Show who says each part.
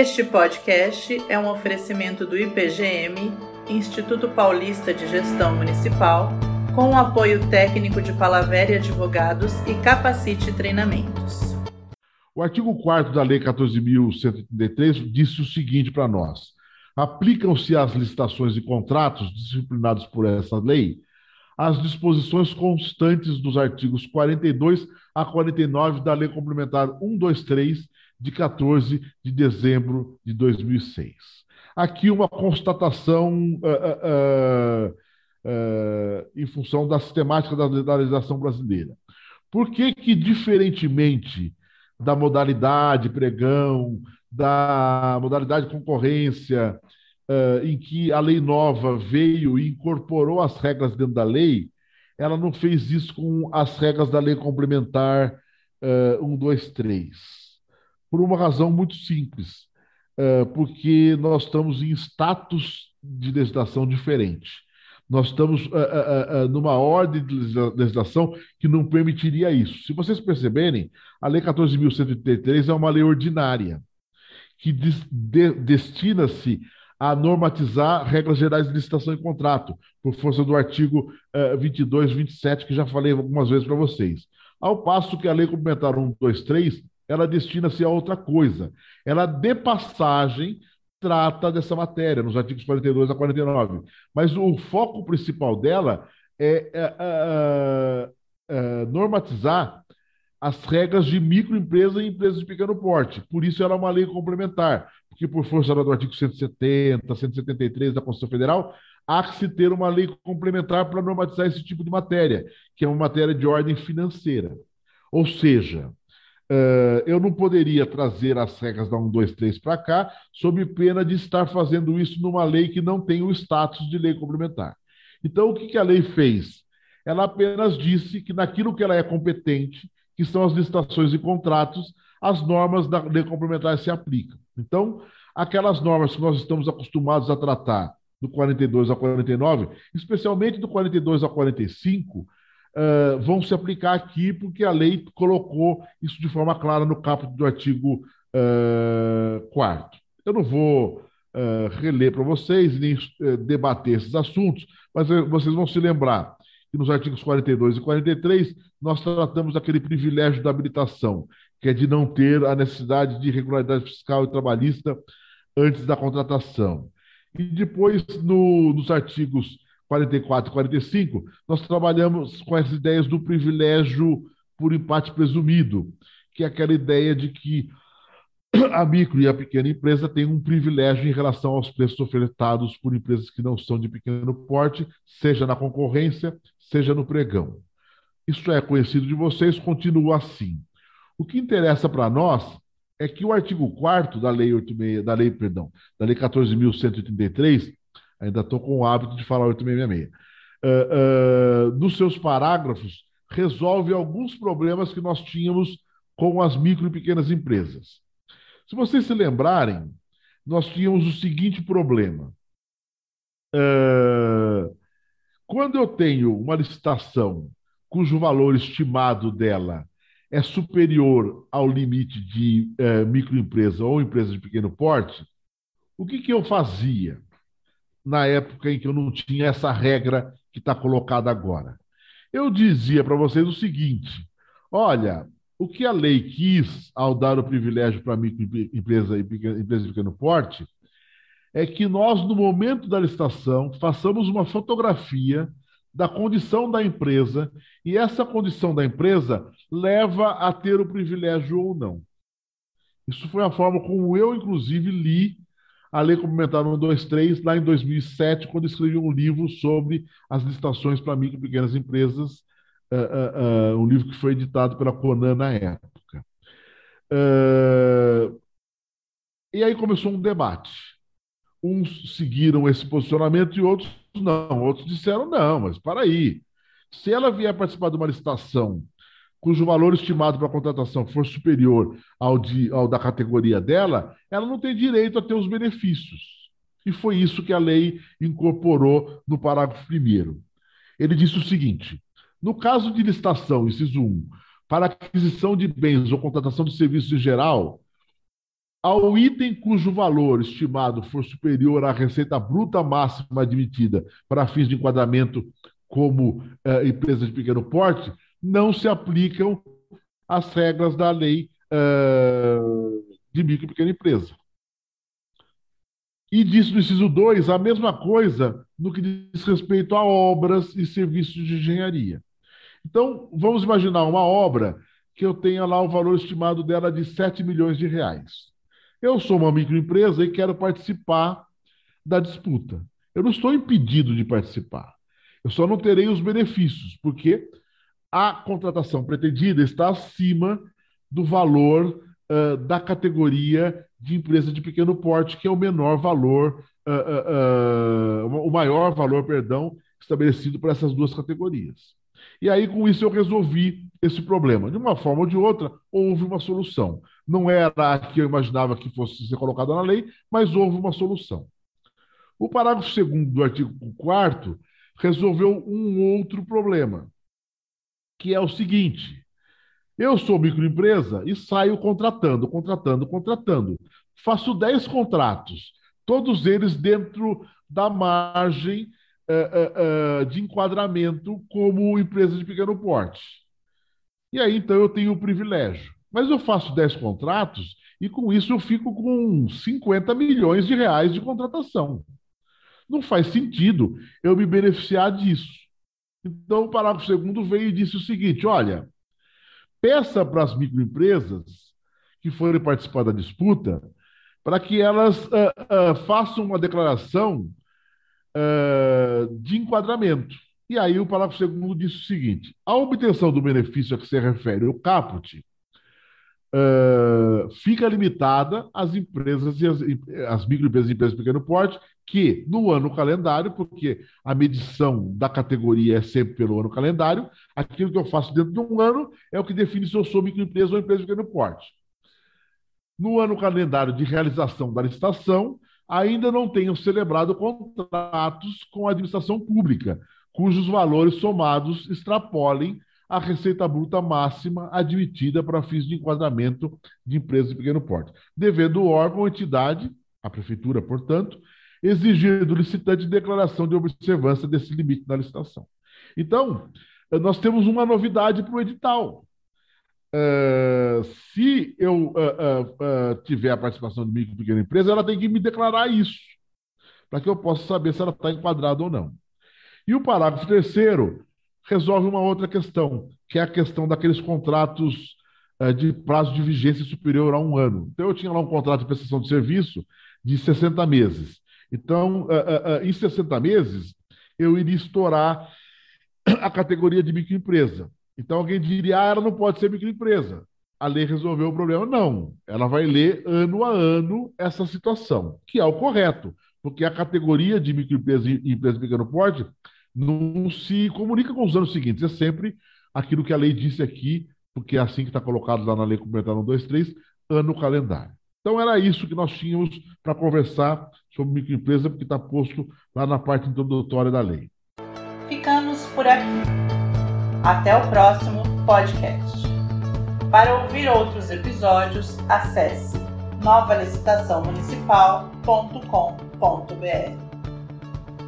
Speaker 1: Este podcast é um oferecimento do IPGM, Instituto Paulista de Gestão Municipal, com o apoio técnico de Palavere Advogados e Capacite Treinamentos.
Speaker 2: O artigo 4 da Lei 14.133 disse o seguinte para nós: aplicam-se às licitações e contratos disciplinados por essa lei as disposições constantes dos artigos 42 a 49 da Lei Complementar 123 de 14 de dezembro de 2006. Aqui uma constatação uh, uh, uh, em função da sistemática da, legislação brasileira. Por que que, diferentemente da modalidade pregão, da modalidade concorrência, em que a lei nova veio e incorporou as regras dentro da lei, ela não fez isso com as regras da lei complementar uh, 1, 2, 3 por uma razão muito simples, é, porque nós estamos em status de legislação diferente. Nós estamos é, é, numa ordem de legislação que não permitiria isso. Se vocês perceberem, a Lei 14.133 é uma lei ordinária, que destina-se a normatizar regras gerais de licitação e contrato, por força do artigo 22, 27, que já falei algumas vezes para vocês. Ao passo que a Lei Complementar 123 ela destina-se a outra coisa. Ela, de passagem, trata dessa matéria, nos artigos 42 a 49. Mas o foco principal dela é, é, é, é normatizar as regras de microempresa e empresas de pequeno porte. Por isso, ela é uma lei complementar, porque, por força do artigo 170, 173 da Constituição Federal, há que se ter uma lei complementar para normatizar esse tipo de matéria, que é uma matéria de ordem financeira. Ou seja, Uh, eu não poderia trazer as regras da 123 para cá, sob pena de estar fazendo isso numa lei que não tem o status de lei complementar. Então, o que, que a lei fez? Ela apenas disse que naquilo que ela é competente, que são as licitações e contratos, as normas da lei complementar se aplicam. Então, aquelas normas que nós estamos acostumados a tratar, do 42 a 49, especialmente do 42 a 45, uh, vão se aplicar aqui, porque a lei colocou isso de forma clara no caput do artigo uh, 4. Eu não vou uh, reler para vocês, nem uh, debater esses assuntos, mas vocês vão se lembrar que nos artigos 42 e 43 nós tratamos daquele privilégio da habilitação, que é de não ter a necessidade de regularidade fiscal e trabalhista antes da contratação. E depois, no, nos artigos 44 e 45, nós trabalhamos com essas ideias do privilégio por empate presumido, que é aquela ideia de que a micro e a pequena empresa têm um privilégio em relação aos preços ofertados por empresas que não são de pequeno porte, seja na concorrência, seja no pregão. Isso é conhecido de vocês, continua assim. O que interessa para nós é que o artigo 4 da lei 86, da lei, perdão, da lei 14.133 ainda estou com o hábito de falar 866. Uh, uh, nos seus parágrafos, resolve alguns problemas que nós tínhamos com as micro e pequenas empresas. Se vocês se lembrarem, nós tínhamos o seguinte problema. Uh, quando eu tenho uma licitação cujo valor estimado dela é superior ao limite de uh, microempresa ou empresa de pequeno porte, o que, que eu fazia? Na época em que eu não tinha essa regra que está colocada agora. Eu dizia para vocês o seguinte: olha, o que a lei quis ao dar o privilégio para microempresa e empresa de pequeno porte é que nós, no momento da licitação, façamos uma fotografia da condição da empresa e essa condição da empresa leva a ter o privilégio ou não. Isso foi a forma como eu, inclusive, li a Lei Complementar 123, lá em 2007, quando escrevi um livro sobre as licitações para micro e pequenas empresas, uh, uh, uh, um livro que foi editado pela Conan na época. e aí começou um debate. Uns seguiram esse posicionamento e outros não. Outros disseram, não, mas para aí. Se ela vier participar de uma licitação cujo valor estimado para a contratação for superior ao, de, ao da categoria dela, ela não tem direito a ter os benefícios. E foi isso que a lei incorporou no parágrafo primeiro. Ele disse o seguinte: no caso de licitação, inciso 1, para aquisição de bens ou contratação de serviços em geral, ao item cujo valor estimado for superior à receita bruta máxima admitida para fins de enquadramento como uh, empresa de pequeno porte, não se aplicam as regras da lei uh, de micro e pequena empresa. E diz no inciso 2 a mesma coisa no que diz respeito a obras e serviços de engenharia. Então, vamos imaginar uma obra que eu tenha lá o valor estimado dela de 7 milhões de reais. Eu sou uma microempresa e quero participar da disputa. Eu não estou impedido de participar. Eu só não terei os benefícios, porque a contratação pretendida está acima do valor uh, da categoria de empresa de pequeno porte, que é o menor valor, uh, uh, o maior valor, perdão, estabelecido para essas duas categorias. E aí, com isso, eu resolvi esse problema. De uma forma ou de outra, houve uma solução. Não era a que eu imaginava que fosse ser colocada na lei, mas houve uma solução. O parágrafo 2 do artigo 4 resolveu um outro problema, que é o seguinte: eu sou microempresa e saio contratando, contratando, contratando. Faço 10 contratos, todos eles dentro da margem uh, uh, de enquadramento como empresa de pequeno porte. E aí, então, eu tenho o privilégio. Mas eu faço 10 contratos e, com isso, eu fico com 50 milhões de reais de contratação. Não faz sentido eu me beneficiar disso. Então, o parágrafo segundo veio e disse o seguinte: olha, peça para as microempresas que forem participar da disputa para que elas uh, uh, façam uma declaração uh, de enquadramento. E aí o parágrafo segundo diz o seguinte: a obtenção do benefício a que se refere o caput uh, fica limitada às empresas e às, às microempresas e empresas de pequeno porte que, no ano calendário, porque a medição da categoria é sempre pelo ano calendário, aquilo que eu faço dentro de um ano é o que define se eu sou microempresa ou empresa de pequeno porte. No ano calendário de realização da licitação, ainda não tenham celebrado contratos com a administração pública, cujos valores somados extrapolem a receita bruta máxima admitida para fins de enquadramento de empresas de pequeno porte, devendo o órgão ou entidade, a prefeitura, portanto, exigir do licitante declaração de observância desse limite na licitação. Então, nós temos uma novidade para o edital. Uh, se eu uh, uh, tiver a participação de micro e pequena empresa, ela tem que me declarar isso, para que eu possa saber se ela está enquadrada ou não. E o parágrafo terceiro resolve uma outra questão, que é a questão daqueles contratos de prazo de vigência superior a um ano. Então, eu tinha lá um contrato de prestação de serviço de 60 meses. Então, em 60 meses, eu iria estourar a categoria de microempresa. Então alguém diria, ah, ela não pode ser microempresa. A lei resolveu o problema. Não, ela vai ler ano a ano essa situação, que é o correto, porque a categoria de microempresa e empresa de pequeno porte não se comunica com os anos seguintes, é sempre aquilo que a lei disse aqui, porque é assim que está colocado lá na lei complementar 123, ano calendário. Então era isso que nós tínhamos para conversar sobre microempresa, porque está posto lá na parte introdutória da lei.
Speaker 1: Ficamos por aqui. Até o próximo podcast. Para ouvir outros episódios, acesse novalicitaçãomunicipal.com.br.